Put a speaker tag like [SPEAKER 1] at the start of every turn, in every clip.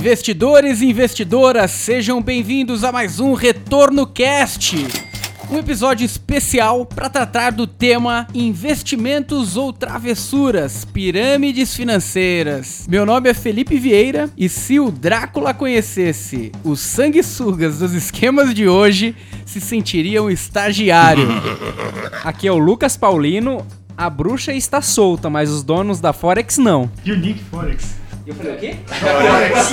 [SPEAKER 1] Investidores e investidoras, sejam bem-vindos a mais um Retorno Cast. Um episódio especial para tratar do tema investimentos ou travessuras, pirâmides financeiras. Meu nome é Felipe Vieira e se o Drácula conhecesse os sanguessugas dos esquemas de hoje, se sentiria um estagiário.
[SPEAKER 2] Aqui é o Lucas Paulino. A bruxa está solta, mas os donos da Forex não.
[SPEAKER 3] Unique Forex.
[SPEAKER 1] Eu falei o quê?
[SPEAKER 3] Forex.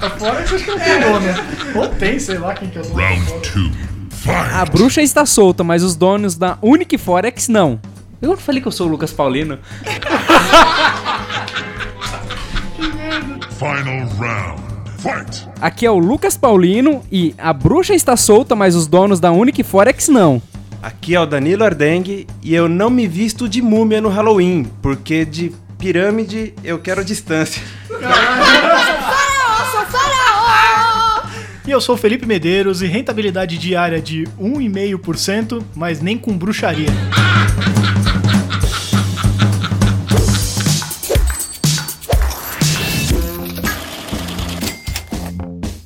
[SPEAKER 3] a Forex acho que não tem nome, né? Ou tem, sei lá quem que é o dono.
[SPEAKER 4] Round two. Fight.
[SPEAKER 2] A bruxa está solta, mas os donos da Unique Forex não. Eu não falei que eu sou o Lucas Paulino.
[SPEAKER 4] Final round. Fight.
[SPEAKER 2] Aqui é o Lucas Paulino e a bruxa está solta, mas os donos da Unique Forex não.
[SPEAKER 5] Aqui é o Danilo Ardengue e eu não me visto de múmia no Halloween, porque de pirâmide eu quero distância.
[SPEAKER 3] E eu sou o Felipe Medeiros e rentabilidade diária de 1,5%, mas nem com bruxaria.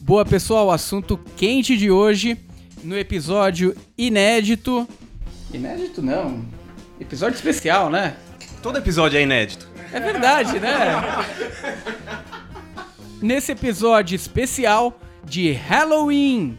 [SPEAKER 1] Boa pessoal, assunto quente de hoje no episódio inédito. Inédito não. Episódio especial, né?
[SPEAKER 5] Todo episódio é inédito.
[SPEAKER 1] É verdade, né? Nesse episódio especial de Halloween.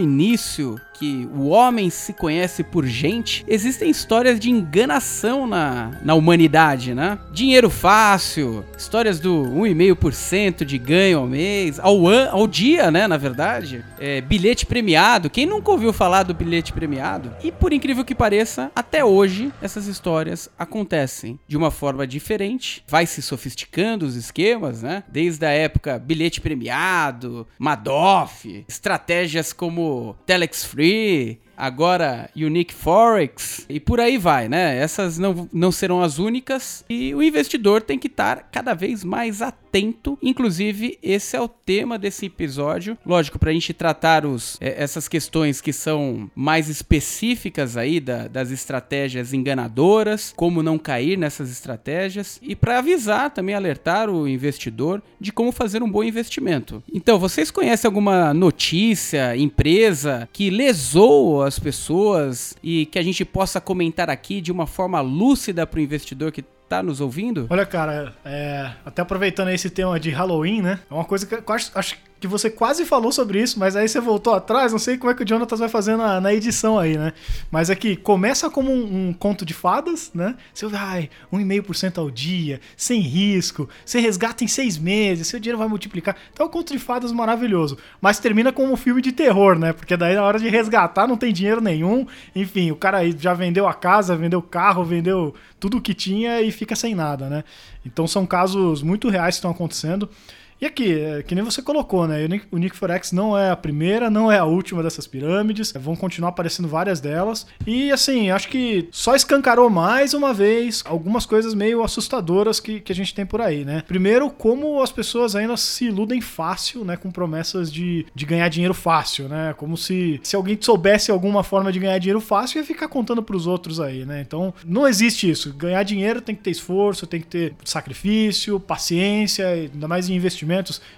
[SPEAKER 1] Início que o homem se conhece por gente, existem histórias de enganação na, na humanidade, né? Dinheiro fácil, histórias do 1,5% de ganho ao mês, ao, an, ao dia, né? Na verdade. É, bilhete premiado. Quem nunca ouviu falar do bilhete premiado? E por incrível que pareça, até hoje essas histórias acontecem de uma forma diferente. Vai se sofisticando os esquemas, né? Desde a época bilhete premiado, Madoff, estratégias como Telex Free agora Unique Forex e por aí vai, né? Essas não, não serão as únicas e o investidor tem que estar cada vez mais atento. Inclusive, esse é o tema desse episódio. Lógico, para a gente tratar os, é, essas questões que são mais específicas aí da, das estratégias enganadoras, como não cair nessas estratégias e para avisar também, alertar o investidor de como fazer um bom investimento. Então, vocês conhecem alguma notícia, empresa que lesou as pessoas e que a gente possa comentar aqui de uma forma lúcida para o investidor que tá nos ouvindo?
[SPEAKER 3] Olha, cara, é, até aproveitando esse tema de Halloween, né? É uma coisa que eu acho, acho que você quase falou sobre isso, mas aí você voltou atrás. Não sei como é que o Jonathan vai fazer na, na edição aí, né? Mas aqui, começa como um, um conto de fadas, né? Você vai, 1,5% ao dia, sem risco, você resgata em seis meses, seu dinheiro vai multiplicar. Então é um conto de fadas maravilhoso. Mas termina como um filme de terror, né? Porque daí na hora de resgatar não tem dinheiro nenhum. Enfim, o cara aí já vendeu a casa, vendeu o carro, vendeu tudo que tinha e fica sem nada, né? Então são casos muito reais que estão acontecendo. E aqui, é, que nem você colocou, né? O Nick Forex não é a primeira, não é a última dessas pirâmides. Vão continuar aparecendo várias delas. E assim, acho que só escancarou mais uma vez algumas coisas meio assustadoras que, que a gente tem por aí, né? Primeiro, como as pessoas ainda se iludem fácil, né? Com promessas de, de ganhar dinheiro fácil, né? Como se, se alguém soubesse alguma forma de ganhar dinheiro fácil, ia ficar contando pros outros aí, né? Então, não existe isso. Ganhar dinheiro tem que ter esforço, tem que ter sacrifício, paciência, ainda mais em investimento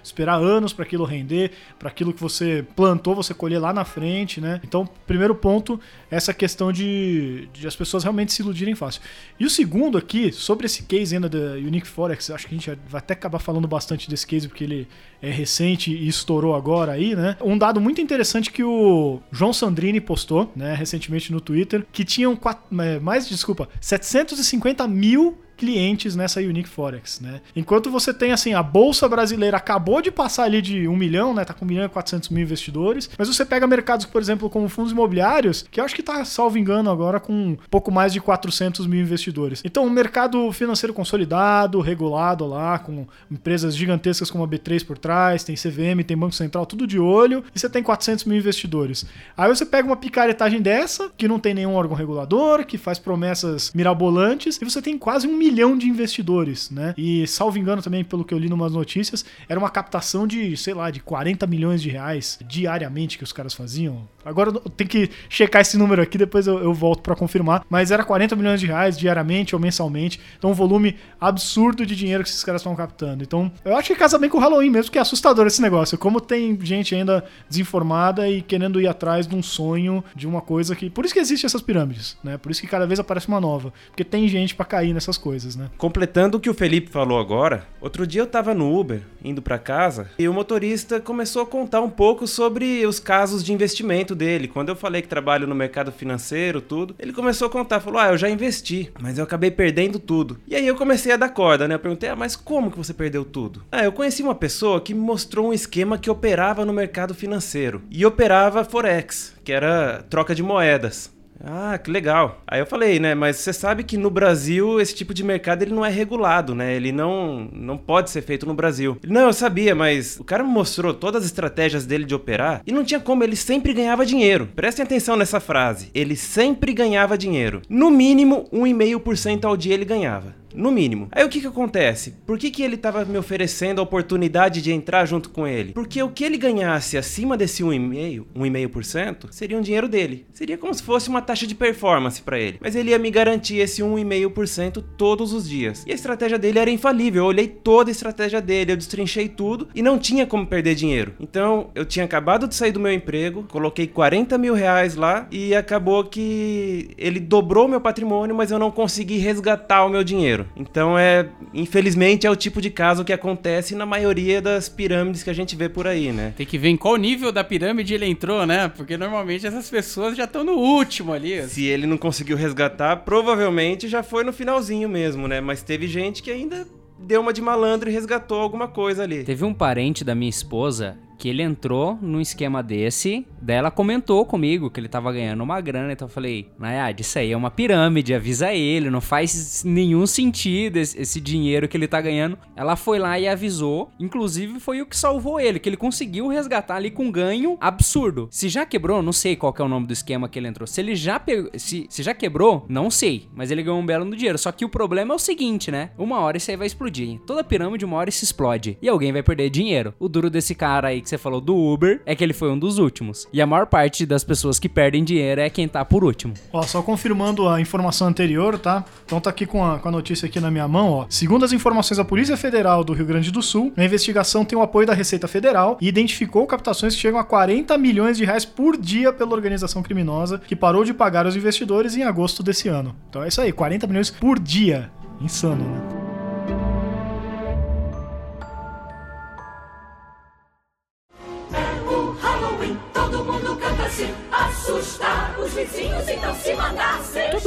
[SPEAKER 3] esperar anos para aquilo render, para aquilo que você plantou, você colher lá na frente, né? Então, primeiro ponto, essa questão de, de as pessoas realmente se iludirem fácil. E o segundo aqui, sobre esse case ainda da Unique Forex, acho que a gente vai até acabar falando bastante desse case porque ele é recente e estourou agora aí, né? Um dado muito interessante que o João Sandrini postou, né, recentemente no Twitter, que tinham quatro, mais, desculpa, 750 mil clientes nessa Unique Forex, né? Enquanto você tem, assim, a Bolsa Brasileira acabou de passar ali de 1 milhão, né? Tá com 1 milhão e 400 mil investidores, mas você pega mercados, por exemplo, como fundos imobiliários, que eu acho que tá, salvo engano, agora com pouco mais de 400 mil investidores. Então, um mercado financeiro consolidado, regulado lá, com empresas gigantescas como a B3 por trás, tem CVM, tem Banco Central, tudo de olho, e você tem 400 mil investidores. Aí você pega uma picaretagem dessa, que não tem nenhum órgão regulador, que faz promessas mirabolantes, e você tem quase um milhão de investidores, né? E, salvo engano também, pelo que eu li numas notícias, era uma captação de, sei lá, de 40 milhões de reais diariamente que os caras faziam. Agora eu tenho que checar esse número aqui, depois eu, eu volto para confirmar. Mas era 40 milhões de reais diariamente ou mensalmente. Então, um volume absurdo de dinheiro que esses caras estão captando. Então, eu acho que casa bem com o Halloween mesmo, que é assustador esse negócio. Como tem gente ainda desinformada e querendo ir atrás de um sonho, de uma coisa que. Por isso que existem essas pirâmides, né? Por isso que cada vez aparece uma nova. Porque tem gente para cair nessas coisas, né?
[SPEAKER 5] Completando o que o Felipe falou agora, outro dia eu tava no Uber, indo para casa, e o motorista começou a contar um pouco sobre os casos de investimento dele. Quando eu falei que trabalho no mercado financeiro, tudo, ele começou a contar, falou: "Ah, eu já investi, mas eu acabei perdendo tudo". E aí eu comecei a dar corda, né? Eu perguntei: "Ah, mas como que você perdeu tudo?". Ah, eu conheci uma pessoa que me mostrou um esquema que operava no mercado financeiro e operava forex, que era troca de moedas. Ah, que legal. Aí eu falei, né, mas você sabe que no Brasil esse tipo de mercado ele não é regulado, né? Ele não não pode ser feito no Brasil. Não, eu sabia, mas o cara me mostrou todas as estratégias dele de operar e não tinha como, ele sempre ganhava dinheiro. Prestem atenção nessa frase. Ele sempre ganhava dinheiro. No mínimo, 1,5% ao dia ele ganhava. No mínimo. Aí o que que acontece? Por que que ele tava me oferecendo a oportunidade de entrar junto com ele? Porque o que ele ganhasse acima desse 1,5%, 1,5% seria um dinheiro dele. Seria como se fosse uma taxa de performance para ele. Mas ele ia me garantir esse 1,5% todos os dias. E a estratégia dele era infalível. Eu olhei toda a estratégia dele, eu destrinchei tudo e não tinha como perder dinheiro. Então eu tinha acabado de sair do meu emprego, coloquei 40 mil reais lá e acabou que ele dobrou meu patrimônio, mas eu não consegui resgatar o meu dinheiro. Então é, infelizmente, é o tipo de caso que acontece na maioria das pirâmides que a gente vê por aí, né?
[SPEAKER 1] Tem que ver em qual nível da pirâmide ele entrou, né? Porque normalmente essas pessoas já estão no último ali.
[SPEAKER 5] Se ele não conseguiu resgatar, provavelmente já foi no finalzinho mesmo, né? Mas teve gente que ainda deu uma de malandro e resgatou alguma coisa ali.
[SPEAKER 2] Teve um parente da minha esposa que ele entrou num esquema desse, daí ela comentou comigo que ele tava ganhando uma grana, então eu falei, Nayad, isso aí é uma pirâmide, avisa ele, não faz nenhum sentido esse, esse, dinheiro que ele tá ganhando. Ela foi lá e avisou, inclusive foi o que salvou ele, que ele conseguiu resgatar ali com ganho absurdo. Se já quebrou, não sei qual é o nome do esquema que ele entrou. Se ele já pegou, se, se já quebrou, não sei, mas ele ganhou um belo no dinheiro. Só que o problema é o seguinte, né? Uma hora isso aí vai explodir. Toda pirâmide uma hora se explode e alguém vai perder dinheiro. O duro desse cara aí que você falou do Uber é que ele foi um dos últimos. E a maior parte das pessoas que perdem dinheiro é quem tá por último.
[SPEAKER 3] Ó, só confirmando a informação anterior, tá? Então tá aqui com a, com a notícia aqui na minha mão, ó. Segundo as informações da Polícia Federal do Rio Grande do Sul, a investigação tem o apoio da Receita Federal e identificou captações que chegam a 40 milhões de reais por dia pela organização criminosa que parou de pagar os investidores em agosto desse ano. Então é isso aí, 40 milhões por dia. Insano, né?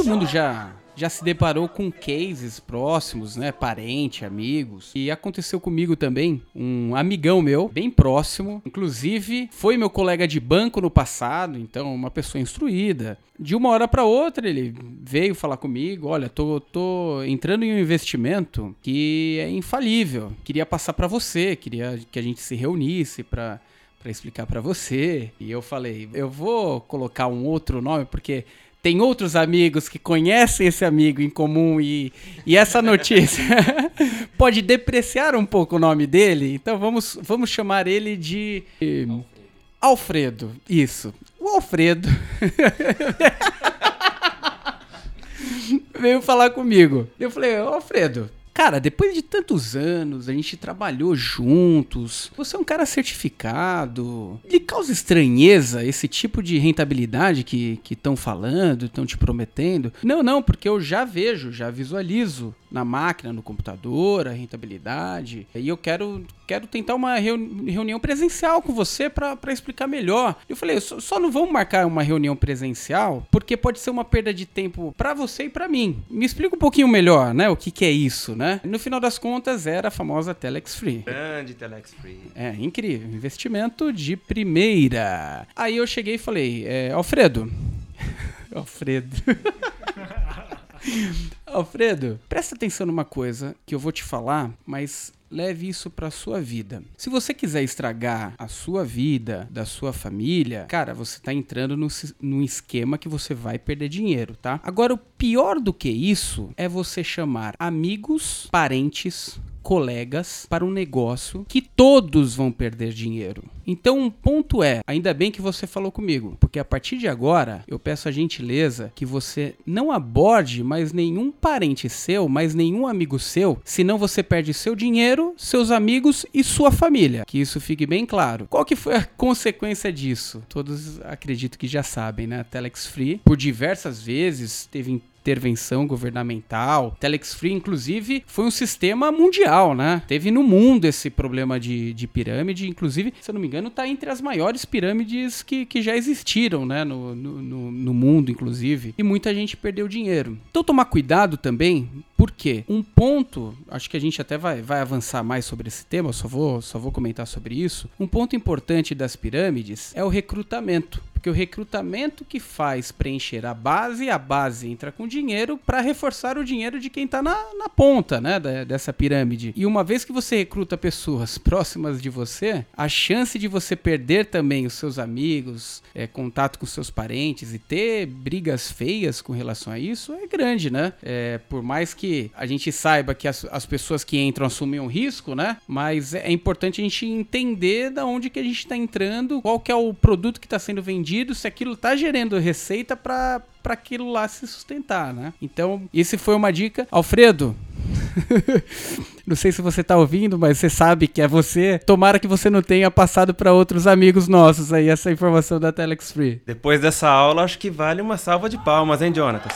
[SPEAKER 1] Mundo já já se deparou com cases próximos, né? Parente, amigos. E aconteceu comigo também, um amigão meu, bem próximo. Inclusive, foi meu colega de banco no passado, então uma pessoa instruída. De uma hora para outra, ele veio falar comigo: Olha, tô, tô entrando em um investimento que é infalível. Queria passar para você, queria que a gente se reunisse para para explicar para você. E eu falei, eu vou colocar um outro nome porque tem outros amigos que conhecem esse amigo em comum e, e essa notícia pode depreciar um pouco o nome dele. Então vamos, vamos chamar ele de Alfredo. Alfredo. Isso. O Alfredo veio falar comigo. Eu falei, Alfredo, Cara, depois de tantos anos, a gente trabalhou juntos. Você é um cara certificado. Lhe causa estranheza esse tipo de rentabilidade que estão falando, estão te prometendo? Não, não, porque eu já vejo, já visualizo na máquina, no computador, a rentabilidade. E eu quero, quero tentar uma reunião presencial com você para explicar melhor. Eu falei, só, só não vamos marcar uma reunião presencial porque pode ser uma perda de tempo para você e para mim. Me explica um pouquinho melhor, né? O que, que é isso, né? No final das contas, era a famosa Telex Free.
[SPEAKER 5] Grande Telex Free.
[SPEAKER 1] É, incrível. Investimento de primeira. Aí eu cheguei e falei, é, Alfredo. Alfredo. Alfredo, presta atenção numa coisa que eu vou te falar, mas leve isso pra sua vida. Se você quiser estragar a sua vida, da sua família, cara, você tá entrando no, num esquema que você vai perder dinheiro, tá? Agora, o pior do que isso é você chamar amigos, parentes, colegas para um negócio que todos vão perder dinheiro. Então, um ponto é, ainda bem que você falou comigo, porque a partir de agora eu peço a gentileza que você não aborde mais nenhum parente seu, mais nenhum amigo seu, senão você perde seu dinheiro, seus amigos e sua família. Que isso fique bem claro. Qual que foi a consequência disso? Todos acredito que já sabem, né? A Telex Free, por diversas vezes, teve intervenção governamental. Telex Free, inclusive, foi um sistema mundial, né? Teve no mundo esse problema de, de pirâmide, inclusive, se eu não me engano, tá entre as maiores pirâmides que, que já existiram, né? No, no, no- mundo, inclusive. E muita gente perdeu dinheiro. Então, tomar cuidado também, por quê? Um ponto, acho que a gente até vai, vai avançar mais sobre esse tema, só vou, só vou comentar sobre isso. Um ponto importante das pirâmides é o recrutamento. Porque o recrutamento que faz preencher a base, a base entra com dinheiro para reforçar o dinheiro de quem está na, na ponta, né, da- dessa pirâmide. E uma vez que você recruta pessoas próximas de você, a chance de você perder também os seus amigos, é, contato com seus parentes e ter brigas feias com relação a isso é grande, né? É, por mais que a gente saiba que as, as pessoas que entram assumem um risco, né? Mas é importante a gente entender da onde que a gente está entrando, qual que é o produto que está sendo vendido, se aquilo está gerando receita para aquilo lá se sustentar, né? Então, esse foi uma dica. Alfredo, não sei se você tá ouvindo, mas você sabe que é você. Tomara que você não tenha passado para outros amigos nossos aí essa informação da Telex Free.
[SPEAKER 5] Depois dessa aula, acho que vale uma salva de palmas, hein, Jonatas?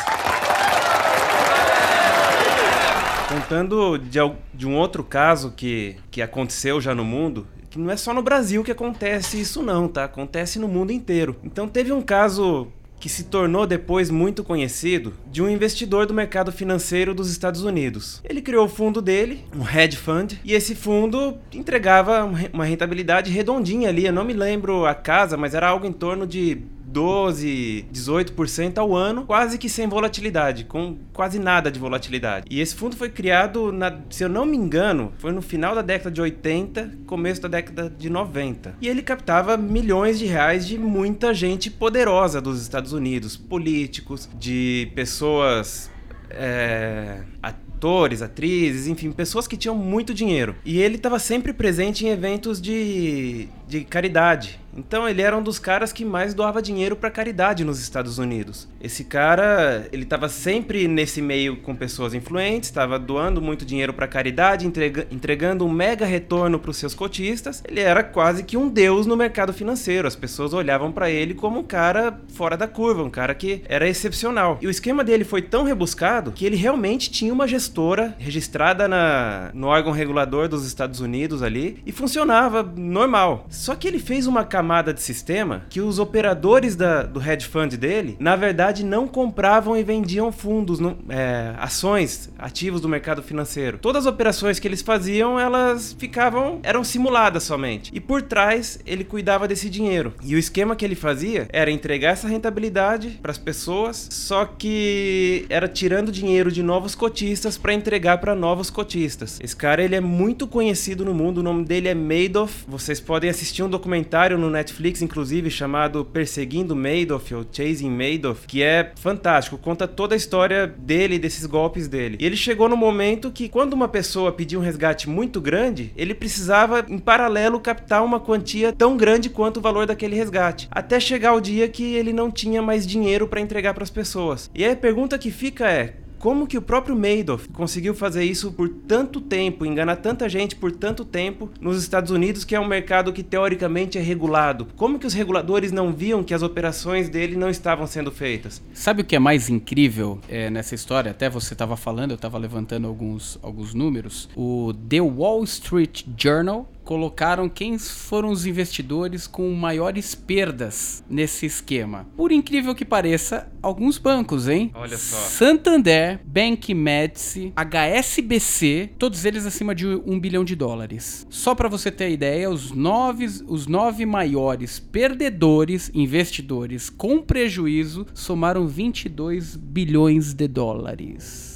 [SPEAKER 5] Contando de, de um outro caso que, que aconteceu já no mundo, que não é só no Brasil que acontece isso não, tá? Acontece no mundo inteiro. Então teve um caso que se tornou depois muito conhecido de um investidor do mercado financeiro dos Estados Unidos. Ele criou o fundo dele, um hedge fund, e esse fundo entregava um re- uma rentabilidade redondinha ali. Eu não me lembro a casa, mas era algo em torno de 12, 18% ao ano, quase que sem volatilidade, com quase nada de volatilidade. E esse fundo foi criado, na, se eu não me engano, foi no final da década de 80, começo da década de 90. E ele captava milhões de reais de muita gente poderosa dos Estados Unidos, políticos, de pessoas é, atores, atrizes, enfim, pessoas que tinham muito dinheiro. E ele estava sempre presente em eventos de, de caridade. Então ele era um dos caras que mais doava dinheiro para caridade nos Estados Unidos. Esse cara, ele estava sempre nesse meio com pessoas influentes, estava doando muito dinheiro para caridade, entrega- entregando um mega retorno para os seus cotistas. Ele era quase que um deus no mercado financeiro. As pessoas olhavam para ele como um cara fora da curva, um cara que era excepcional. E o esquema dele foi tão rebuscado que ele realmente tinha uma gestora registrada na, no órgão regulador dos Estados Unidos ali e funcionava normal. Só que ele fez uma camada de sistema que os operadores da- do hedge fund dele, na verdade, não compravam e vendiam fundos, não- é, ações, ativos do mercado financeiro. Todas as operações que eles faziam, elas ficavam, eram simuladas somente. E por trás, ele cuidava desse dinheiro. E o esquema que ele fazia era entregar essa rentabilidade para as pessoas, só que era tirando dinheiro de novos cotistas para entregar para novos cotistas. Esse cara ele é muito conhecido no mundo, o nome dele é Madoff. Vocês podem assistir um documentário no Netflix, inclusive, chamado Perseguindo Madoff ou Chasing Madoff, que é fantástico, conta toda a história dele, desses golpes dele. E ele chegou no momento que quando uma pessoa pedia um resgate muito grande, ele precisava em paralelo captar uma quantia tão grande quanto o valor daquele resgate, até chegar o dia que ele não tinha mais dinheiro para entregar para as pessoas. E aí a pergunta que fica é: como que o próprio Madoff conseguiu fazer isso por tanto tempo, enganar tanta gente por tanto tempo nos Estados Unidos, que é um mercado que teoricamente é regulado? Como que os reguladores não viam que as operações dele não estavam sendo feitas?
[SPEAKER 1] Sabe o que é mais incrível é, nessa história? Até você estava falando, eu estava levantando alguns, alguns números. O The Wall Street Journal colocaram quem foram os investidores com maiores perdas nesse esquema. Por incrível que pareça, alguns bancos, hein?
[SPEAKER 5] Olha só.
[SPEAKER 1] Santander, Bank Medici, HSBC, todos eles acima de um bilhão de dólares. Só para você ter ideia, os nove, os nove maiores perdedores, investidores com prejuízo, somaram 22 bilhões de dólares.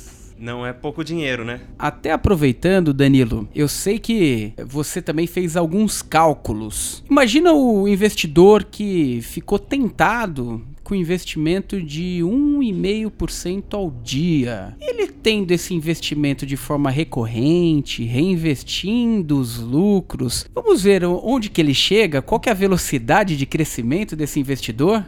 [SPEAKER 5] Não é pouco dinheiro, né?
[SPEAKER 1] Até aproveitando, Danilo, eu sei que você também fez alguns cálculos. Imagina o investidor que ficou tentado com investimento de 1,5% ao dia. Ele tendo esse investimento de forma recorrente, reinvestindo os lucros. Vamos ver onde que ele chega, qual que é a velocidade de crescimento desse investidor?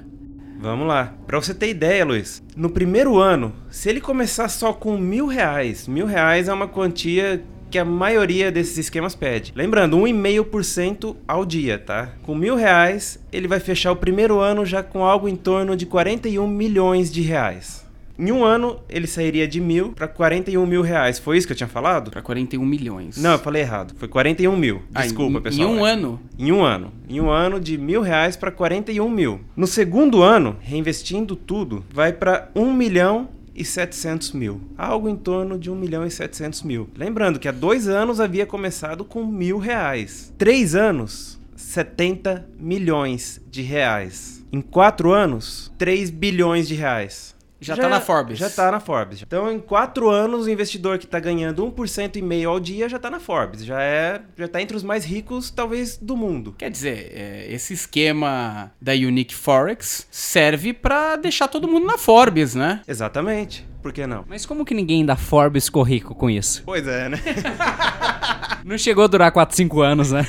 [SPEAKER 5] Vamos lá. Pra você ter ideia, Luiz, no primeiro ano, se ele começar só com mil reais, mil reais é uma quantia que a maioria desses esquemas pede. Lembrando, 1,5% ao dia, tá? Com mil reais, ele vai fechar o primeiro ano já com algo em torno de 41 milhões de reais. Em um ano, ele sairia de mil para 41 mil reais. Foi isso que eu tinha falado?
[SPEAKER 1] Para 41 milhões.
[SPEAKER 5] Não, eu falei errado. Foi 41 mil.
[SPEAKER 1] Ah,
[SPEAKER 5] Desculpa,
[SPEAKER 1] em,
[SPEAKER 5] pessoal.
[SPEAKER 1] Em um ano?
[SPEAKER 5] Em um ano. Em um ano, de mil reais para 41 mil. No segundo ano, reinvestindo tudo, vai para 1 milhão e 700 mil. Algo em torno de 1 milhão e 700 mil. Lembrando que há dois anos havia começado com mil reais. Três anos, 70 milhões de reais. Em quatro anos, 3 bilhões de reais.
[SPEAKER 1] Já, já tá na Forbes.
[SPEAKER 5] Já tá na Forbes. Então, em quatro anos, o investidor que tá ganhando 1% e meio ao dia já tá na Forbes. Já é, já tá entre os mais ricos, talvez, do mundo.
[SPEAKER 1] Quer dizer, é, esse esquema da Unique Forex serve para deixar todo mundo na Forbes, né?
[SPEAKER 5] Exatamente. Por que não?
[SPEAKER 2] Mas como que ninguém da Forbes ficou rico com isso?
[SPEAKER 5] Pois é, né?
[SPEAKER 2] não chegou a durar 4, 5 anos, né?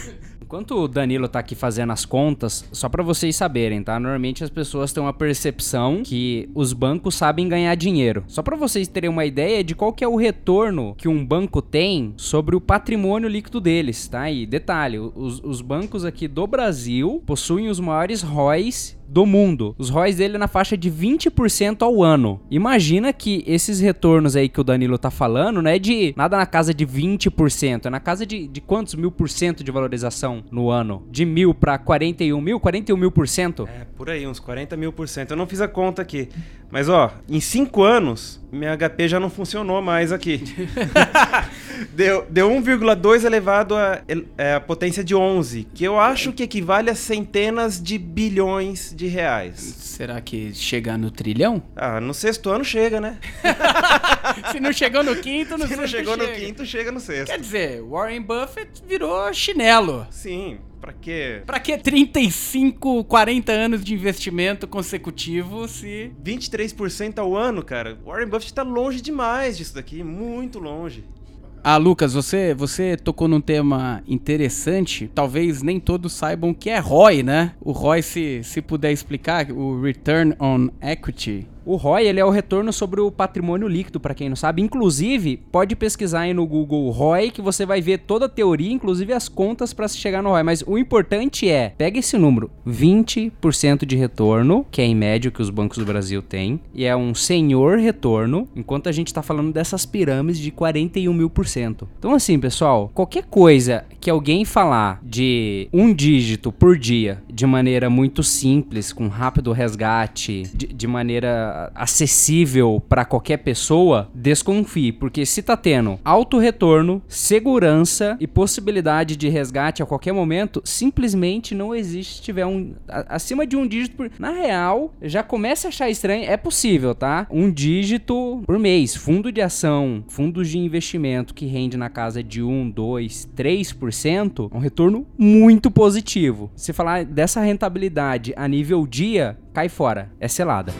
[SPEAKER 2] Enquanto o Danilo tá aqui fazendo as contas, só para vocês saberem, tá? Normalmente as pessoas têm uma percepção que os bancos sabem ganhar dinheiro. Só para vocês terem uma ideia de qual que é o retorno que um banco tem sobre o patrimônio líquido deles, tá? E detalhe, os, os bancos aqui do Brasil possuem os maiores ROIs do mundo. Os ROIs dele é na faixa de 20% ao ano. Imagina que esses retornos aí que o Danilo tá falando não é de nada na casa de 20%, é na casa de, de quantos mil por cento de valorização no ano? De mil para 41 mil? 41 mil por cento?
[SPEAKER 5] É, por aí, uns 40 mil por cento. Eu não fiz a conta aqui. Mas ó, em 5 anos, minha HP já não funcionou mais aqui. deu deu 1,2 elevado a, é, a potência de 11, que eu acho que equivale a centenas de bilhões de reais.
[SPEAKER 1] Será que chega no trilhão?
[SPEAKER 5] Ah, no sexto ano chega, né?
[SPEAKER 1] Se não chegou no quinto, no
[SPEAKER 5] Se não chegou
[SPEAKER 1] chega.
[SPEAKER 5] no quinto, chega no sexto.
[SPEAKER 1] Quer dizer, Warren Buffett virou chinelo.
[SPEAKER 5] Sim, Pra quê?
[SPEAKER 1] Pra que 35, 40 anos de investimento consecutivo se.
[SPEAKER 5] 23% ao ano, cara? Warren Buffett tá longe demais disso daqui, muito longe.
[SPEAKER 1] Ah, Lucas, você, você tocou num tema interessante. Talvez nem todos saibam o que é ROI, né? O ROI, se, se puder explicar, o Return on Equity.
[SPEAKER 2] O ROI ele é o retorno sobre o patrimônio líquido, para quem não sabe. Inclusive, pode pesquisar aí no Google ROI que você vai ver toda a teoria, inclusive as contas para se chegar no ROI. Mas o importante é, pega esse número, 20% de retorno, que é em média o que os bancos do Brasil têm, e é um senhor retorno, enquanto a gente está falando dessas pirâmides de 41 mil por cento. Então assim, pessoal, qualquer coisa que alguém falar de um dígito por dia de maneira muito simples, com rápido resgate, de, de maneira acessível para qualquer pessoa, desconfie, porque se tá tendo alto retorno, segurança e possibilidade de resgate a qualquer momento, simplesmente não existe se tiver um acima de um dígito por, na real, já começa a achar estranho, é possível, tá? Um dígito por mês, fundo de ação, fundos de investimento que rende na casa de 1, 2, 3%, um retorno muito positivo. Se falar dessa rentabilidade a nível dia, cai fora, é selada.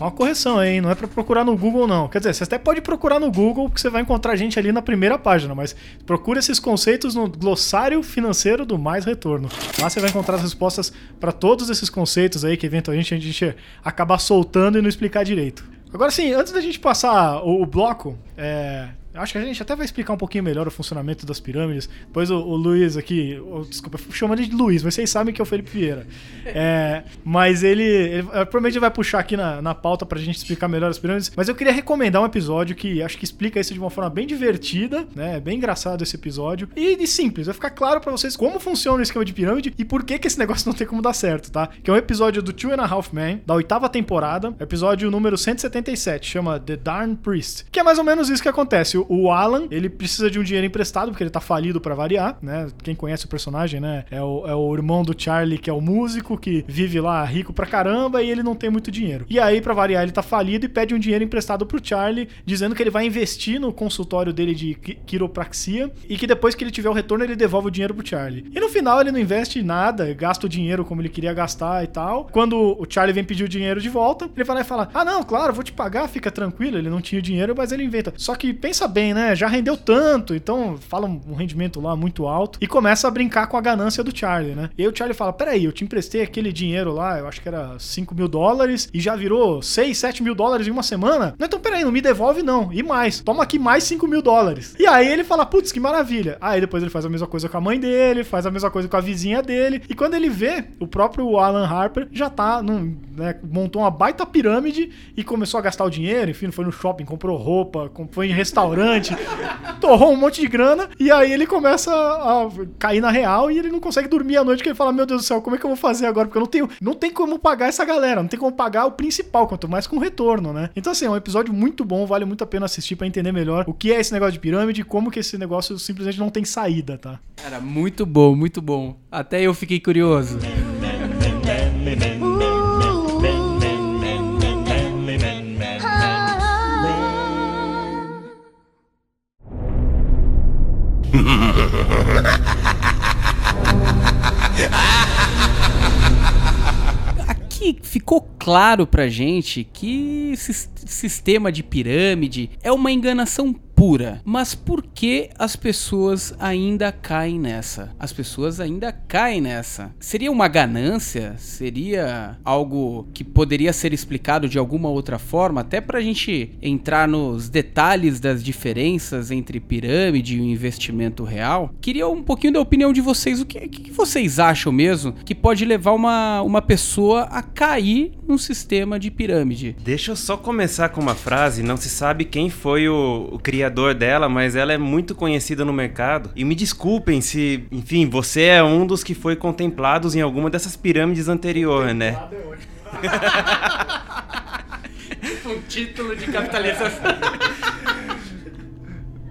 [SPEAKER 3] Só uma correção aí, não é para procurar no Google não. Quer dizer, você até pode procurar no Google, porque você vai encontrar a gente ali na primeira página, mas procure esses conceitos no glossário financeiro do Mais Retorno. Lá você vai encontrar as respostas para todos esses conceitos aí que eventualmente a gente acabar soltando e não explicar direito. Agora sim, antes da gente passar o, o bloco, é, Acho que a gente até vai explicar um pouquinho melhor o funcionamento das pirâmides. Depois o, o Luiz aqui, o, desculpa, chama ele de Luiz, mas vocês sabem que é o Felipe Vieira. É, mas ele, ele provavelmente vai puxar aqui na, na pauta pra gente explicar melhor as pirâmides. Mas eu queria recomendar um episódio que acho que explica isso de uma forma bem divertida, né? É bem engraçado esse episódio. E, e simples, vai ficar claro para vocês como funciona o esquema de pirâmide e por que, que esse negócio não tem como dar certo, tá? Que é um episódio do Two and a Half Men, da oitava temporada, episódio número 177, chama The Darn Priest. Que é mais ou menos isso que acontece. O, Alan, ele precisa de um dinheiro emprestado, porque ele tá falido para variar, né? Quem conhece o personagem, né? É o, é o irmão do Charlie, que é o músico, que vive lá rico pra caramba e ele não tem muito dinheiro. E aí, para variar, ele tá falido e pede um dinheiro emprestado pro Charlie, dizendo que ele vai investir no consultório dele de quiropraxia e que depois que ele tiver o retorno, ele devolve o dinheiro pro Charlie. E no final, ele não investe nada, gasta o dinheiro como ele queria gastar e tal. Quando o Charlie vem pedir o dinheiro de volta, ele vai lá e fala: Ah, não, claro, vou te pagar, fica tranquilo. Ele não tinha dinheiro, mas ele inventa. Só que pensa bem, né? Já rendeu tanto, então fala um rendimento lá muito alto e começa a brincar com a ganância do Charlie, né? E aí o Charlie fala: Peraí, eu te emprestei aquele dinheiro lá, eu acho que era 5 mil dólares e já virou 6, 7 mil dólares em uma semana. Não, então peraí, não me devolve não. E mais, toma aqui mais 5 mil dólares. E aí ele fala: Putz, que maravilha. Aí depois ele faz a mesma coisa com a mãe dele, faz a mesma coisa com a vizinha dele. E quando ele vê, o próprio Alan Harper já tá num, né, montou uma baita pirâmide e começou a gastar o dinheiro, enfim, foi no shopping, comprou roupa, foi em restaurante, torrou um monte de grana, e aí ele começa a cair na real e ele não consegue dormir à noite, que ele fala, meu Deus do céu, como é que eu vou fazer agora? Porque eu não tenho, não tem como pagar essa galera, não tem como pagar o principal, quanto mais com retorno, né? Então, assim, é um episódio muito bom, vale muito a pena assistir para entender melhor o que é esse negócio de pirâmide e como que esse negócio simplesmente não tem saída, tá?
[SPEAKER 1] Cara, muito bom, muito bom. Até eu fiquei curioso. Aqui ficou claro pra gente que esse sistema de pirâmide é uma enganação pura. Mas por que as pessoas ainda caem nessa? As pessoas ainda caem nessa. Seria uma ganância? Seria algo que poderia ser explicado de alguma outra forma? Até pra gente entrar nos detalhes das diferenças entre pirâmide e o investimento real. Queria um pouquinho da opinião de vocês. O que, que vocês acham mesmo que pode levar uma, uma pessoa a cair num sistema de pirâmide?
[SPEAKER 5] Deixa eu só começar com uma frase. Não se sabe quem foi o, o criador criador dela, mas ela é muito conhecida no mercado. E me desculpem se, enfim, você é um dos que foi contemplados em alguma dessas pirâmides anteriores, né?
[SPEAKER 1] um título de capitalização.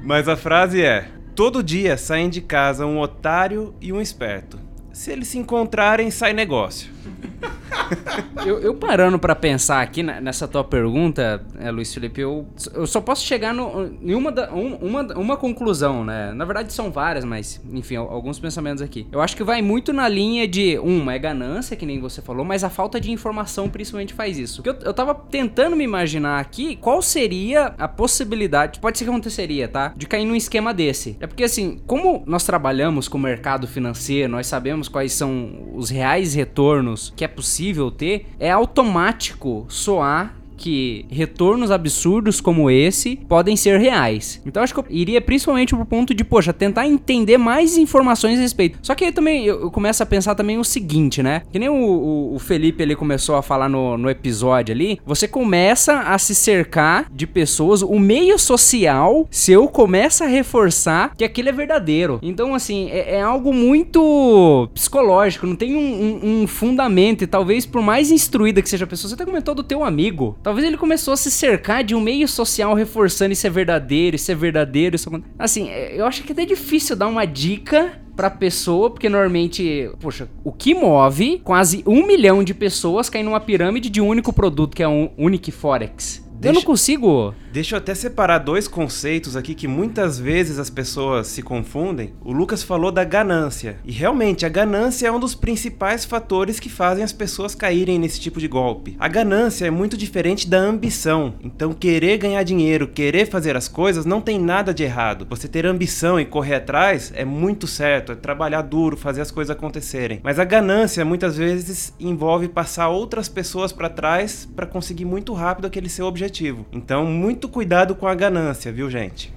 [SPEAKER 5] Mas a frase é: Todo dia saem de casa um otário e um esperto. Se eles se encontrarem, sai negócio.
[SPEAKER 2] eu, eu, parando para pensar aqui nessa tua pergunta, é, Luiz Felipe, eu, eu só posso chegar no, em uma, da, um, uma, uma conclusão, né? Na verdade são várias, mas enfim, alguns pensamentos aqui. Eu acho que vai muito na linha de, uma, é ganância, que nem você falou, mas a falta de informação principalmente faz isso. Eu, eu tava tentando me imaginar aqui qual seria a possibilidade, pode ser que aconteceria, tá? De cair num esquema desse. É porque assim, como nós trabalhamos com o mercado financeiro, nós sabemos quais são os reais retornos que é possível ter, é automático soar que retornos absurdos como esse podem ser reais. Então acho que eu iria principalmente pro ponto de, poxa, tentar entender mais informações a respeito. Só que aí também eu, começo a pensar também o seguinte, né? Que nem o, o, o Felipe ele começou a falar no, no episódio ali, você começa a se cercar de pessoas, o meio social seu começa a reforçar que aquilo é verdadeiro. Então, assim, é, é algo muito psicológico, não tem um, um, um fundamento, e talvez por mais instruída que seja a pessoa, você até comentou do teu amigo. Talvez ele começou a se cercar de um meio social reforçando isso é verdadeiro, isso é verdadeiro, isso é... Assim, é, eu acho que é até difícil dar uma dica pra pessoa, porque normalmente, poxa, o que move quase um milhão de pessoas cair numa pirâmide de um único produto, que é um Unique Forex? Deixa, eu não consigo.
[SPEAKER 5] Deixa eu até separar dois conceitos aqui que muitas vezes as pessoas se confundem. O Lucas falou da ganância. E realmente, a ganância é um dos principais fatores que fazem as pessoas caírem nesse tipo de golpe. A ganância é muito diferente da ambição. Então, querer ganhar dinheiro, querer fazer as coisas, não tem nada de errado. Você ter ambição e correr atrás é muito certo. É trabalhar duro, fazer as coisas acontecerem. Mas a ganância muitas vezes envolve passar outras pessoas para trás para conseguir muito rápido aquele seu objetivo objetivo. Então, muito cuidado com a ganância, viu, gente?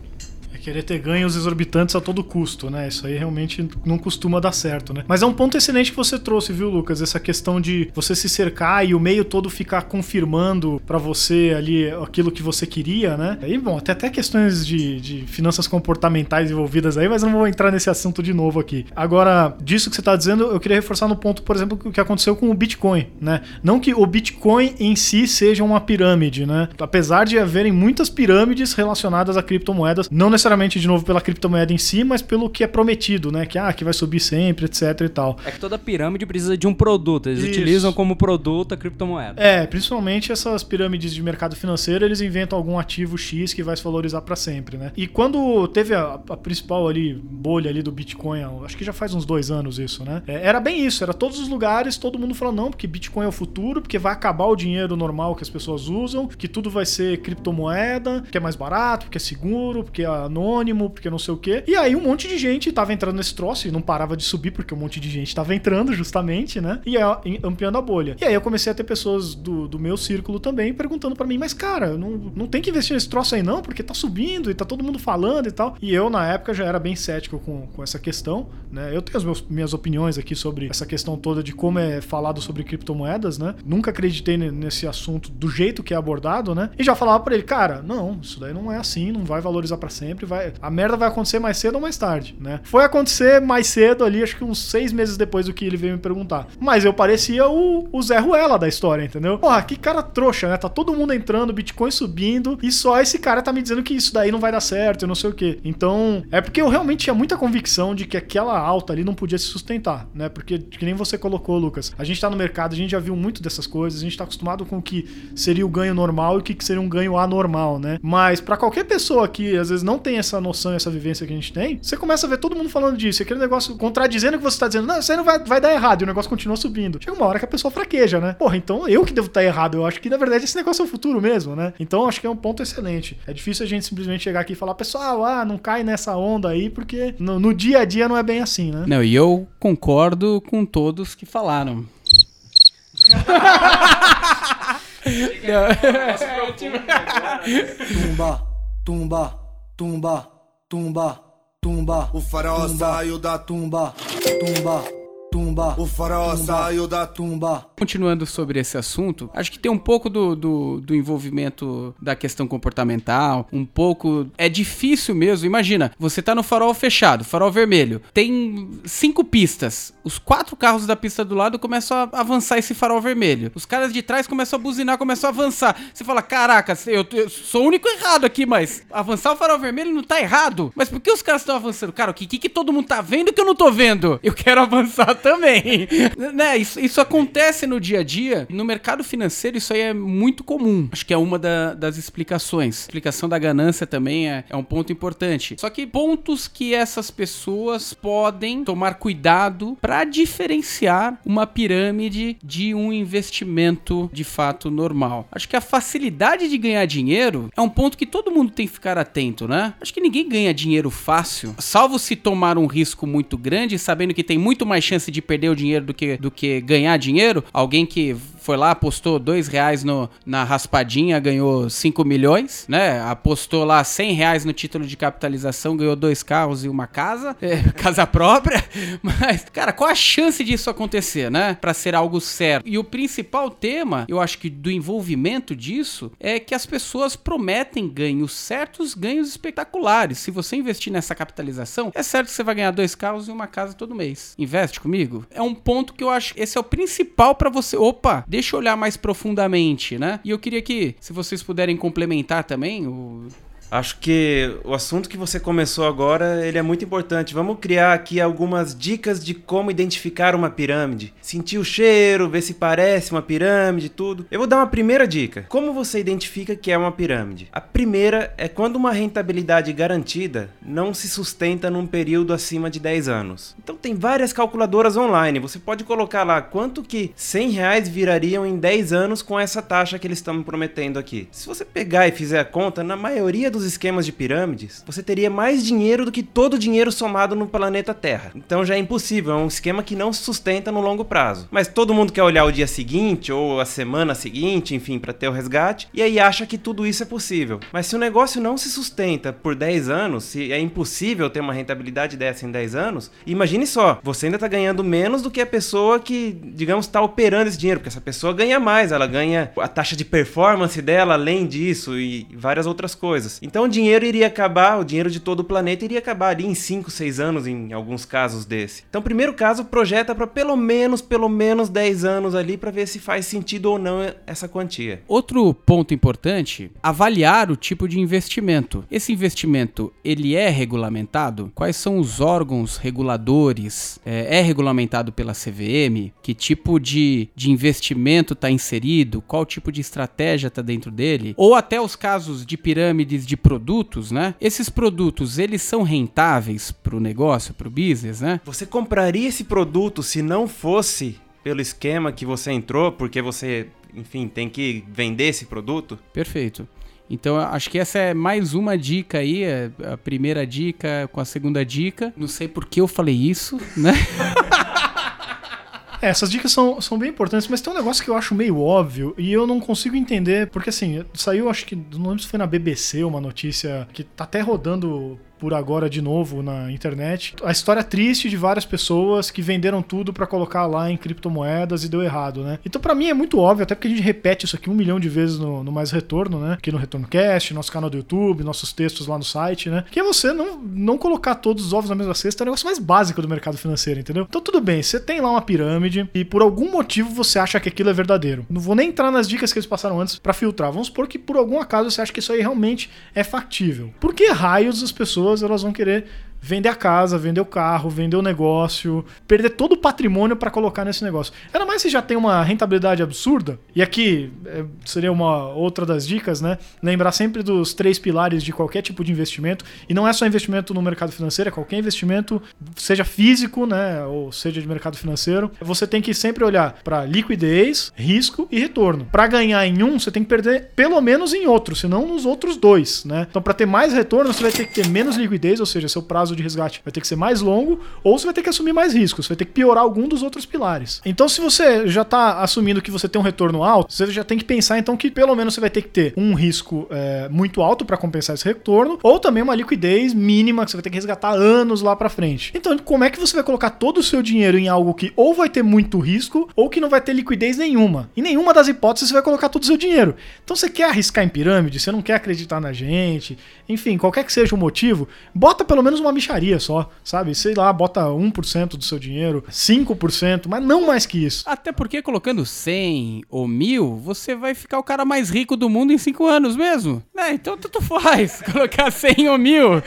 [SPEAKER 3] Querer ter ganhos exorbitantes a todo custo, né? Isso aí realmente não costuma dar certo, né? Mas é um ponto excelente que você trouxe, viu, Lucas? Essa questão de você se cercar e o meio todo ficar confirmando para você ali aquilo que você queria, né? Aí, bom, até até questões de, de finanças comportamentais envolvidas aí, mas não vou entrar nesse assunto de novo aqui. Agora, disso que você tá dizendo, eu queria reforçar no ponto, por exemplo, o que aconteceu com o Bitcoin, né? Não que o Bitcoin em si seja uma pirâmide, né? Apesar de haverem muitas pirâmides relacionadas a criptomoedas, não necessariamente de novo pela criptomoeda em si, mas pelo que é prometido, né? Que ah, que vai subir sempre, etc e tal.
[SPEAKER 2] É que toda pirâmide precisa de um produto. Eles
[SPEAKER 3] Isso.
[SPEAKER 2] utilizam como produto a criptomoeda.
[SPEAKER 3] É, principalmente essas pirâmides de mercado financeiro, eles inventam algum ativo X que vai se valorizar para sempre, né? E quando teve a, a principal ali bolha ali do Bitcoin, acho que já faz uns dois anos isso, né? É, era bem isso, era todos os lugares, todo mundo falando não, porque Bitcoin é o futuro, porque vai acabar o dinheiro normal que as pessoas usam, que tudo vai ser criptomoeda, que é mais barato, porque é seguro, porque é anônimo, porque não sei o quê. E aí um monte de gente tava entrando nesse troço e não parava de subir porque um monte de gente tava entrando justamente, né? E é, em- ampliando a bolha. E aí eu comecei a ter pessoas do, do meu círculo também perguntando pra mim, mas cara, não, não tem que investir nesse troço aí não, porque tá subindo e tá todo mundo falando e tal. E eu na época já era bem cético com, com essa questão, né? Eu tenho as meus, minhas opiniões aqui sobre essa questão toda de como é falado sobre criptomoedas, né? Nunca acreditei ne- nesse assunto do jeito que é abordado, né? E já falava pra ele, cara, não, isso daí não é assim, não vai valorizar pra sempre, vai, a merda vai acontecer mais cedo ou mais tarde, né? Foi acontecer mais cedo ali, acho que uns seis meses depois do que ele veio me perguntar. Mas eu parecia o, o Zé Ruela da história, entendeu? Porra, que cara trouxa, né? Tá todo mundo entrando, Bitcoin subindo, e só esse cara tá me dizendo que isso daí não vai dar certo, eu não sei o quê. Então, é porque eu realmente tinha muita convicção de que aquela alta ali não podia se sustentar, né? Porque, que nem você colocou, Lucas, a gente tá no mercado, a gente já viu muito dessas coisas, a gente tá acostumado com o que seria o ganho normal e o que seria um ganho anormal, né? Mas pra qualquer pessoa que às vezes não tem essa noção, essa vivência que a gente tem, você começa a ver todo mundo falando disso, e aquele negócio contradizendo o que você tá dizendo, não, isso aí não vai, vai dar errado, e o negócio continua subindo. Chega uma hora que a pessoa fraqueja, né? Porra, então eu que devo estar errado, eu acho que na verdade esse negócio é o futuro mesmo, né? Então acho que é um ponto excelente. É difícil a gente simplesmente chegar aqui e falar, pessoal, ah, não cai nessa onda aí, porque no, no dia a dia não é bem assim, né?
[SPEAKER 1] Não, e eu concordo com todos que falaram.
[SPEAKER 6] Tumba, tumba, tumba, tumba, tumba. O faraó saiu da tumba, tumba, tumba. O faraó saiu da tumba.
[SPEAKER 1] Continuando sobre esse assunto, acho que tem um pouco do, do, do envolvimento da questão comportamental, um pouco. É difícil mesmo. Imagina, você tá no farol fechado, farol vermelho, tem cinco pistas. Os quatro carros da pista do lado começam a avançar esse farol vermelho. Os caras de trás começam a buzinar, começam a avançar. Você fala: Caraca, eu, eu sou o único errado aqui, mas avançar o farol vermelho não tá errado. Mas por que os caras estão avançando? Cara, o que, que, que todo mundo tá vendo que eu não tô vendo? Eu quero avançar também. né? Isso, isso acontece no dia a dia. No mercado financeiro, isso aí é muito comum. Acho que é uma da- das explicações. A explicação da ganância também é, é um ponto importante. Só que pontos que essas pessoas podem tomar cuidado para diferenciar uma pirâmide de um investimento de fato normal. Acho que a facilidade de ganhar dinheiro é um ponto que todo mundo tem que ficar atento, né? Acho que ninguém ganha dinheiro fácil, salvo se tomar um risco muito grande, sabendo que tem muito mais chance de perder o dinheiro do que, do que ganhar dinheiro. Alguém que foi lá, apostou dois reais no, na raspadinha, ganhou 5 milhões, né? Apostou lá 100 reais no título de capitalização, ganhou dois carros e uma casa, é, casa própria. Mas, cara, qual a chance disso acontecer, né? Pra ser algo certo. E o principal tema, eu acho que do envolvimento disso, é que as pessoas prometem ganhos certos, ganhos espetaculares. Se você investir nessa capitalização, é certo que você vai ganhar dois carros e uma casa todo mês. Investe comigo? É um ponto que eu acho, esse é o principal pra você. Opa, deixa eu olhar mais profundamente, né? E eu queria que, se vocês puderem complementar também, o
[SPEAKER 5] Acho que o assunto que você começou agora, ele é muito importante. Vamos criar aqui algumas dicas de como identificar uma pirâmide. Sentir o cheiro, ver se parece uma pirâmide, tudo. Eu vou dar uma primeira dica. Como você identifica que é uma pirâmide? A primeira é quando uma rentabilidade garantida não se sustenta num período acima de 10 anos. Então tem várias calculadoras online. Você pode colocar lá quanto que 100 reais virariam em 10 anos com essa taxa que eles estão prometendo aqui. Se você pegar e fizer a conta, na maioria dos esquemas de pirâmides, você teria mais dinheiro do que todo o dinheiro somado no planeta Terra. Então já é impossível, é um esquema que não se sustenta no longo prazo. Mas todo mundo quer olhar o dia seguinte ou a semana seguinte, enfim, para ter o resgate, e aí acha que tudo isso é possível. Mas se o negócio não se sustenta por 10 anos, se é impossível ter uma rentabilidade dessa em 10 anos, imagine só, você ainda tá ganhando menos do que a pessoa que, digamos, está operando esse dinheiro, porque essa pessoa ganha mais, ela ganha a taxa de performance dela além disso e várias outras coisas. Então o dinheiro iria acabar, o dinheiro de todo o planeta iria acabar ali em 5, 6 anos em alguns casos desse. Então, primeiro caso, projeta para pelo menos, pelo menos 10 anos ali para ver se faz sentido ou não essa quantia.
[SPEAKER 1] Outro ponto importante, avaliar o tipo de investimento. Esse investimento, ele é regulamentado? Quais são os órgãos reguladores? É, é regulamentado pela CVM? Que tipo de, de investimento está inserido? Qual tipo de estratégia está dentro dele? Ou até os casos de pirâmides de produtos, né? Esses produtos, eles são rentáveis para o negócio, para o business, né?
[SPEAKER 5] Você compraria esse produto se não fosse pelo esquema que você entrou, porque você, enfim, tem que vender esse produto?
[SPEAKER 1] Perfeito. Então, acho que essa é mais uma dica aí, é a primeira dica com a segunda dica. Não sei por que eu falei isso, né?
[SPEAKER 3] É, essas dicas são, são bem importantes, mas tem um negócio que eu acho meio óbvio e eu não consigo entender, porque assim, saiu, acho que, não lembro se foi na BBC uma notícia que tá até rodando por agora de novo na internet. A história triste de várias pessoas que venderam tudo para colocar lá em criptomoedas e deu errado, né? Então, para mim é muito óbvio, até porque a gente repete isso aqui um milhão de vezes no, no Mais Retorno, né? Aqui no Retorno Cast, nosso canal do YouTube, nossos textos lá no site, né? Que é você não, não colocar todos os ovos na mesma cesta, é o negócio mais básico do mercado financeiro, entendeu? Então, tudo bem, você tem lá uma pirâmide e por algum motivo você acha que aquilo é verdadeiro. Não vou nem entrar nas dicas que eles passaram antes para filtrar. Vamos supor que por algum acaso você acha que isso aí realmente é factível. Por que raios as pessoas pessoas elas vão querer vender a casa, vender o carro, vender o negócio, perder todo o patrimônio para colocar nesse negócio. Ainda mais se já tem uma rentabilidade absurda. E aqui é, seria uma outra das dicas, né? Lembrar sempre dos três pilares de qualquer tipo de investimento. E não é só investimento no mercado financeiro, é qualquer investimento, seja físico, né? Ou seja de mercado financeiro. Você tem que sempre olhar para liquidez, risco e retorno. Para ganhar em um, você tem que perder pelo menos em outro, senão nos outros dois, né? Então, para ter mais retorno, você vai ter que ter menos liquidez, ou seja, seu prazo prazo de resgate vai ter que ser mais longo, ou você vai ter que assumir mais riscos, vai ter que piorar algum dos outros pilares. Então, se você já está assumindo que você tem um retorno alto, você já tem que pensar então que pelo menos você vai ter que ter um risco é, muito alto para compensar esse retorno, ou também uma liquidez mínima que você vai ter que resgatar anos lá para frente. Então, como é que você vai colocar todo o seu dinheiro em algo que ou vai ter muito risco, ou que não vai ter liquidez nenhuma? Em nenhuma das hipóteses você vai colocar todo o seu dinheiro. Então, você quer arriscar em pirâmide, você não quer acreditar na gente, enfim, qualquer que seja o motivo, bota pelo menos uma micharia só, sabe? Sei lá, bota 1% do seu dinheiro, 5%, mas não mais que isso.
[SPEAKER 1] Até porque colocando 100 ou 1000, você vai ficar o cara mais rico do mundo em 5 anos mesmo. É, então tanto faz colocar 100 ou 1000.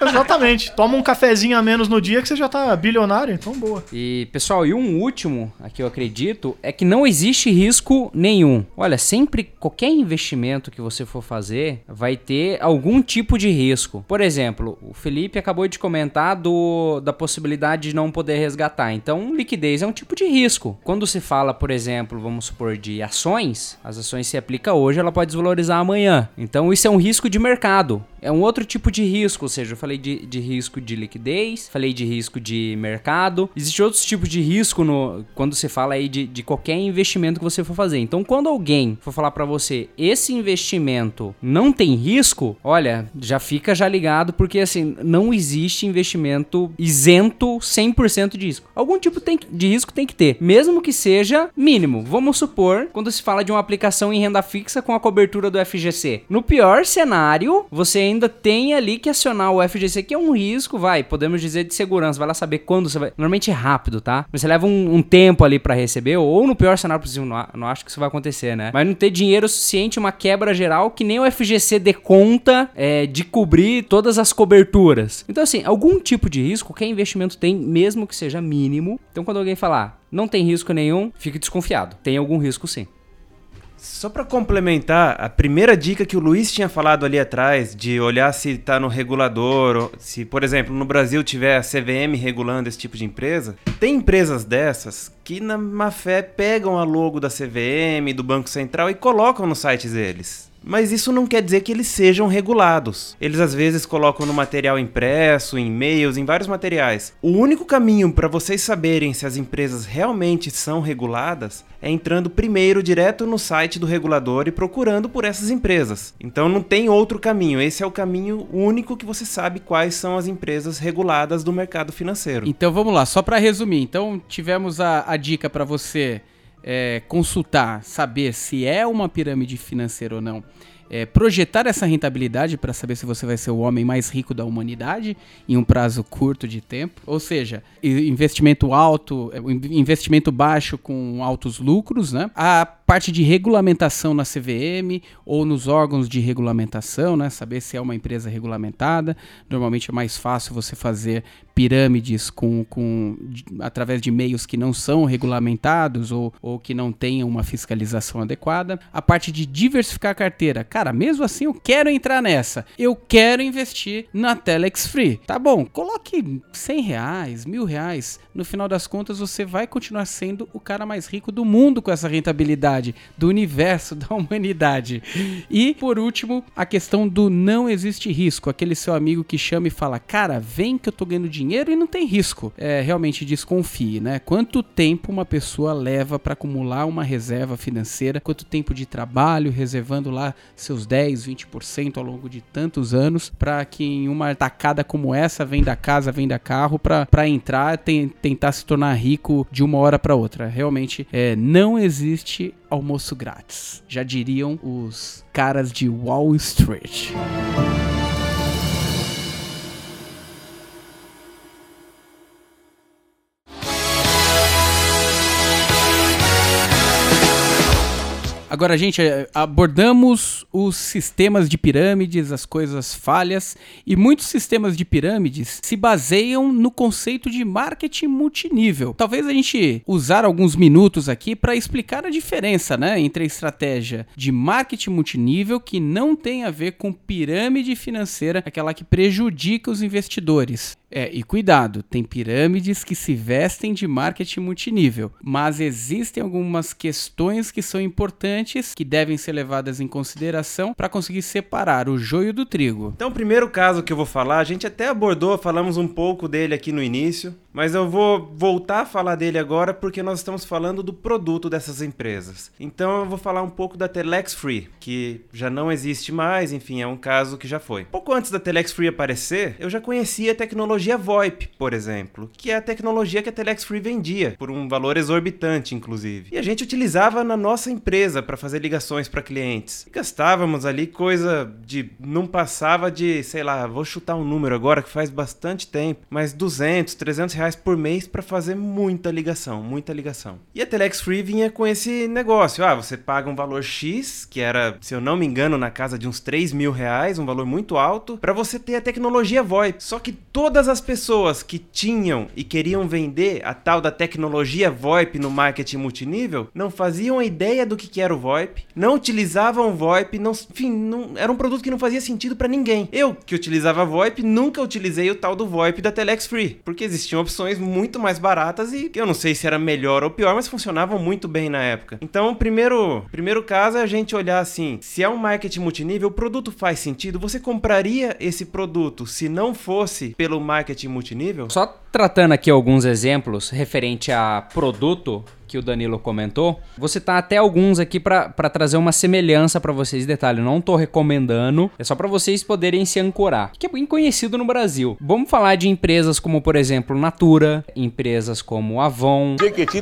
[SPEAKER 3] Exatamente. Toma um cafezinho a menos no dia que você já tá bilionário, então boa.
[SPEAKER 2] E, pessoal, e um último, aqui eu acredito, é que não existe risco nenhum. Olha, sempre qualquer investimento que você for fazer vai ter algum tipo de risco. Por exemplo, o Felipe acabou de comentar do, da possibilidade de não poder resgatar. Então, liquidez é um tipo de risco. Quando se fala, por exemplo, vamos supor, de ações, as ações se aplica hoje, ela pode desvalorizar amanhã. Então, isso é um risco de mercado. É um outro tipo de risco, ou seja, eu falei de, de risco de liquidez, falei de risco de mercado. Existe outros tipos de risco no, quando você fala aí de, de qualquer investimento que você for fazer. Então, quando alguém for falar para você, esse investimento não tem risco, olha, já fica já ligado, porque assim, não existe investimento isento 100% de risco. Algum tipo de risco tem que ter, mesmo que seja mínimo. Vamos supor, quando se fala de uma aplicação em renda fixa com a cobertura do FGC. No pior cenário, você ainda tem ali que acionar o FGC, que é um risco, vai, podemos dizer de segurança. Vai lá saber quando você vai. Normalmente é rápido, tá? Você leva um, um tempo ali para receber, ou no pior cenário possível, não, não acho que isso vai acontecer, né? Mas não ter dinheiro suficiente, uma quebra geral, que nem o FGC dê conta é, de cobrir todas as coberturas. Então, assim, algum tipo de risco, qualquer investimento tem, mesmo que seja mínimo. Então, quando alguém falar não tem risco nenhum, fique desconfiado. Tem algum risco sim.
[SPEAKER 5] Só para complementar, a primeira dica que o Luiz tinha falado ali atrás, de olhar se está no regulador, se, por exemplo, no Brasil tiver a CVM regulando esse tipo de empresa, tem empresas dessas que na má fé pegam a logo da CVM, do Banco Central e colocam nos sites deles. Mas isso não quer dizer que eles sejam regulados. Eles às vezes colocam no material impresso, em e-mails, em vários materiais. O único caminho para vocês saberem se as empresas realmente são reguladas é entrando primeiro direto no site do regulador e procurando por essas empresas. Então não tem outro caminho, esse é o caminho único que você sabe quais são as empresas reguladas do mercado financeiro.
[SPEAKER 1] Então vamos lá, só para resumir. Então tivemos a, a dica para você é, consultar, saber se é uma pirâmide financeira ou não. É, projetar essa rentabilidade para saber se você vai ser o homem mais rico da humanidade em um prazo curto de tempo. Ou seja, investimento alto, é, investimento baixo com altos lucros, né? A parte de regulamentação na CVM ou nos órgãos de regulamentação, né? Saber se é uma empresa regulamentada. Normalmente é mais fácil você fazer pirâmides com, com de, através de meios que não são regulamentados ou, ou que não tenham uma fiscalização adequada. A parte de diversificar a carteira. Cara, mesmo assim eu quero entrar nessa. Eu quero investir na Telex Free. Tá bom, coloque 100 reais, mil reais. No final das contas você vai continuar sendo o cara mais rico do mundo com essa rentabilidade do universo, da humanidade. E, por último, a questão do não existe risco. Aquele seu amigo que chama e fala, cara, vem que eu tô ganhando dinheiro e não tem risco. É, realmente desconfie, né? Quanto tempo uma pessoa leva para acumular uma reserva financeira? Quanto tempo de trabalho, reservando lá seus 10, 20% ao longo de tantos anos, para que em uma tacada como essa, venda casa, venda carro, para entrar, tem, tentar se tornar rico de uma hora para outra. Realmente, é, não existe almoço grátis. Já diriam os caras de Wall Street. Agora, gente, é, abordamos os sistemas de pirâmides, as coisas falhas, e muitos sistemas de pirâmides se baseiam no conceito de marketing multinível. Talvez a gente usar alguns minutos aqui para explicar a diferença, né, entre a estratégia de marketing multinível que não tem a ver com pirâmide financeira, aquela que prejudica os investidores, é, e cuidado, tem pirâmides que se vestem de marketing multinível, mas existem algumas questões que são importantes que devem ser levadas em consideração para conseguir separar o joio do trigo.
[SPEAKER 5] Então, o primeiro caso que eu vou falar, a gente até abordou, falamos um pouco dele aqui no início, mas eu vou voltar a falar dele agora porque nós estamos falando do produto dessas empresas. Então, eu vou falar um pouco da Telex Free, que já não existe mais, enfim, é um caso que já foi. Pouco antes da Telex Free aparecer, eu já conhecia a tecnologia tecnologia VoIP, por exemplo, que é a tecnologia que a Telex Free vendia, por um valor exorbitante, inclusive. E a gente utilizava na nossa empresa para fazer ligações para clientes. E gastávamos ali coisa de. não passava de, sei lá, vou chutar um número agora que faz bastante tempo, mas 200, 300 reais por mês para fazer muita ligação, muita ligação. E a Telex Free vinha com esse negócio: ah, você paga um valor X, que era, se eu não me engano, na casa de uns 3 mil reais, um valor muito alto, para você ter a tecnologia VoIP. Só que todas as pessoas que tinham e queriam vender a tal da tecnologia VoIP no marketing multinível não faziam a ideia do que era o VoIP, não utilizavam o VoIP, não, enfim, não, era um produto que não fazia sentido para ninguém. Eu, que utilizava VoIP, nunca utilizei o tal do VoIP da Telex Free, porque existiam opções muito mais baratas e eu não sei se era melhor ou pior, mas funcionavam muito bem na época. Então, o primeiro, primeiro caso é a gente olhar assim, se é um marketing multinível, o produto faz sentido, você compraria esse produto se não fosse pelo marketing marketing multinível?
[SPEAKER 2] Só tratando aqui alguns exemplos referente a produto, que o Danilo comentou, vou citar até alguns aqui para trazer uma semelhança para vocês. Detalhe, não tô recomendando, é só para vocês poderem se ancorar. Que é bem conhecido no Brasil. Vamos falar de empresas como, por exemplo, Natura, empresas como Avon,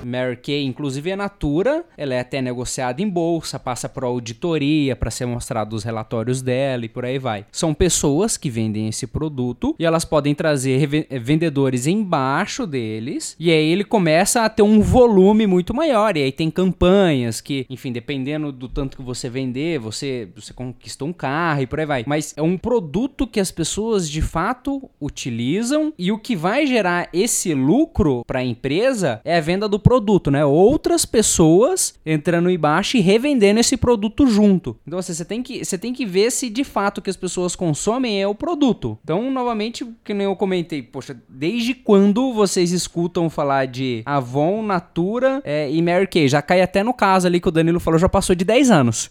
[SPEAKER 2] Mary Kay, inclusive a Natura, ela é até negociada em bolsa, passa por auditoria para ser mostrado os relatórios dela e por aí vai. São pessoas que vendem esse produto e elas podem trazer vendedores embaixo deles e aí ele começa a ter um volume muito muito maior. E aí tem campanhas que, enfim, dependendo do tanto que você vender, você, você conquista um carro e por aí vai. Mas é um produto que as pessoas de fato utilizam e o que vai gerar esse lucro para a empresa é a venda do produto, né? Outras pessoas entrando embaixo e revendendo esse produto junto. Então assim, você tem que você tem que ver se de fato que as pessoas consomem é o produto. Então, novamente, que nem eu comentei, poxa, desde quando vocês escutam falar de Avon, Natura, É, e Mary Kay, já cai até no caso ali que o Danilo falou, já passou de 10 anos.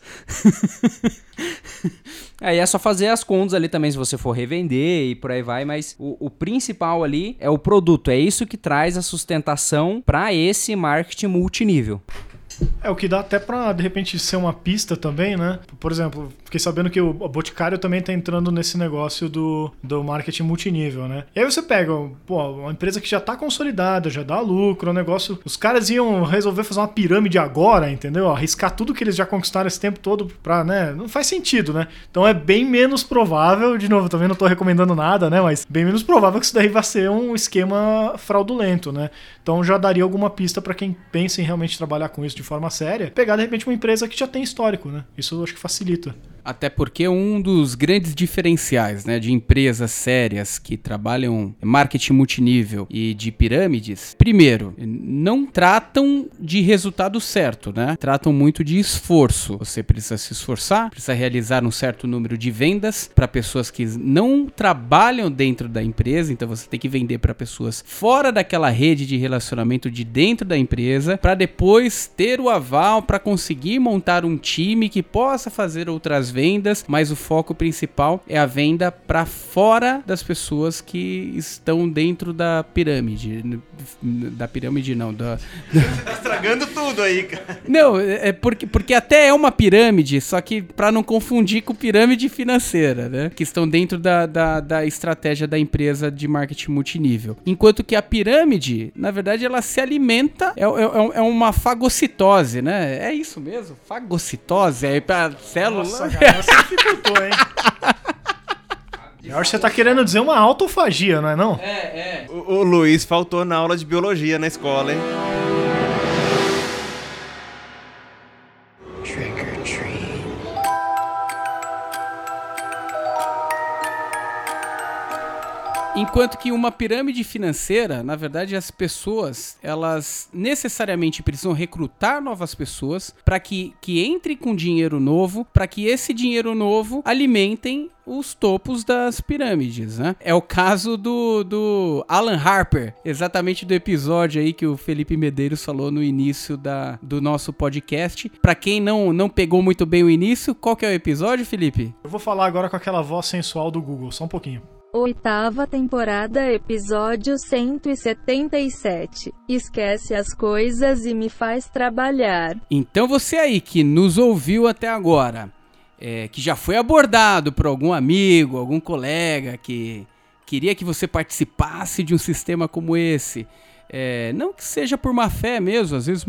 [SPEAKER 2] Aí é só fazer as contas ali também, se você for revender e por aí vai, mas o, o principal ali é o produto. É isso que traz a sustentação para esse marketing multinível.
[SPEAKER 3] É o que dá até pra, de repente, ser uma pista também, né? Por exemplo, fiquei sabendo que o Boticário também tá entrando nesse negócio do, do marketing multinível, né? E aí você pega, pô, uma empresa que já tá consolidada, já dá lucro, o negócio. Os caras iam resolver fazer uma pirâmide agora, entendeu? Arriscar tudo que eles já conquistaram esse tempo todo pra, né? Não faz sentido, né? Então é bem menos provável, de novo, também não tô recomendando nada, né? Mas bem menos provável que isso daí vai ser um esquema fraudulento, né? Então já daria alguma pista para quem pensa em realmente trabalhar com isso de forma séria, pegar de repente uma empresa que já tem histórico, né? Isso eu acho que facilita.
[SPEAKER 1] Até porque um dos grandes diferenciais né, de empresas sérias que trabalham marketing multinível e de pirâmides, primeiro, não tratam de resultado certo, né? Tratam muito de esforço. Você precisa se esforçar, precisa realizar um certo número de vendas para pessoas que não trabalham dentro da empresa, então você tem que vender para pessoas fora daquela rede de relacionamento de dentro da empresa, para depois ter o aval para conseguir montar um time que possa fazer outras vendas, mas o foco principal é a venda para fora das pessoas que estão dentro da pirâmide. Da pirâmide não, da...
[SPEAKER 5] Tá estragando tudo aí, cara.
[SPEAKER 1] Não, é porque, porque até é uma pirâmide, só que para não confundir com pirâmide financeira, né? Que estão dentro da, da, da estratégia da empresa de marketing multinível. Enquanto que a pirâmide, na verdade, ela se alimenta, é, é, é uma fagocitose, né? É isso mesmo, fagocitose, é pra célula.
[SPEAKER 3] Nossa, cara, você dificultou, hein? Eu acho que você tá querendo dizer uma autofagia, não é não?
[SPEAKER 1] É, é.
[SPEAKER 5] O, o Luiz faltou na aula de biologia na escola, hein?
[SPEAKER 1] Enquanto que uma pirâmide financeira, na verdade, as pessoas, elas necessariamente precisam recrutar novas pessoas para que, que entre com dinheiro novo, para que esse dinheiro novo alimentem os topos das pirâmides, né? É o caso do, do Alan Harper, exatamente do episódio aí que o Felipe Medeiros falou no início da, do nosso podcast. Para quem não, não pegou muito bem o início, qual que é o episódio, Felipe?
[SPEAKER 3] Eu vou falar agora com aquela voz sensual do Google, só um pouquinho.
[SPEAKER 7] Oitava temporada, episódio 177. Esquece as coisas e me faz trabalhar.
[SPEAKER 1] Então você aí que nos ouviu até agora, é, que já foi abordado por algum amigo, algum colega que queria que você participasse de um sistema como esse, é, não que seja por má fé mesmo, às vezes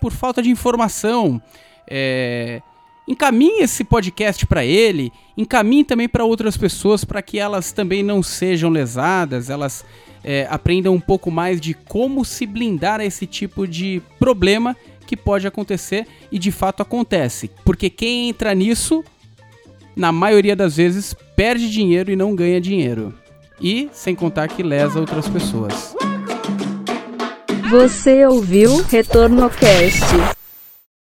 [SPEAKER 1] por falta de informação, é, encaminhe esse podcast para ele, encaminhe também para outras pessoas para que elas também não sejam lesadas, elas é, aprendam um pouco mais de como se blindar a esse tipo de problema que pode acontecer e de fato acontece. Porque quem entra nisso, na maioria das vezes, perde dinheiro e não ganha dinheiro. E sem contar que lesa outras pessoas.
[SPEAKER 7] Você ouviu Retorno Cast.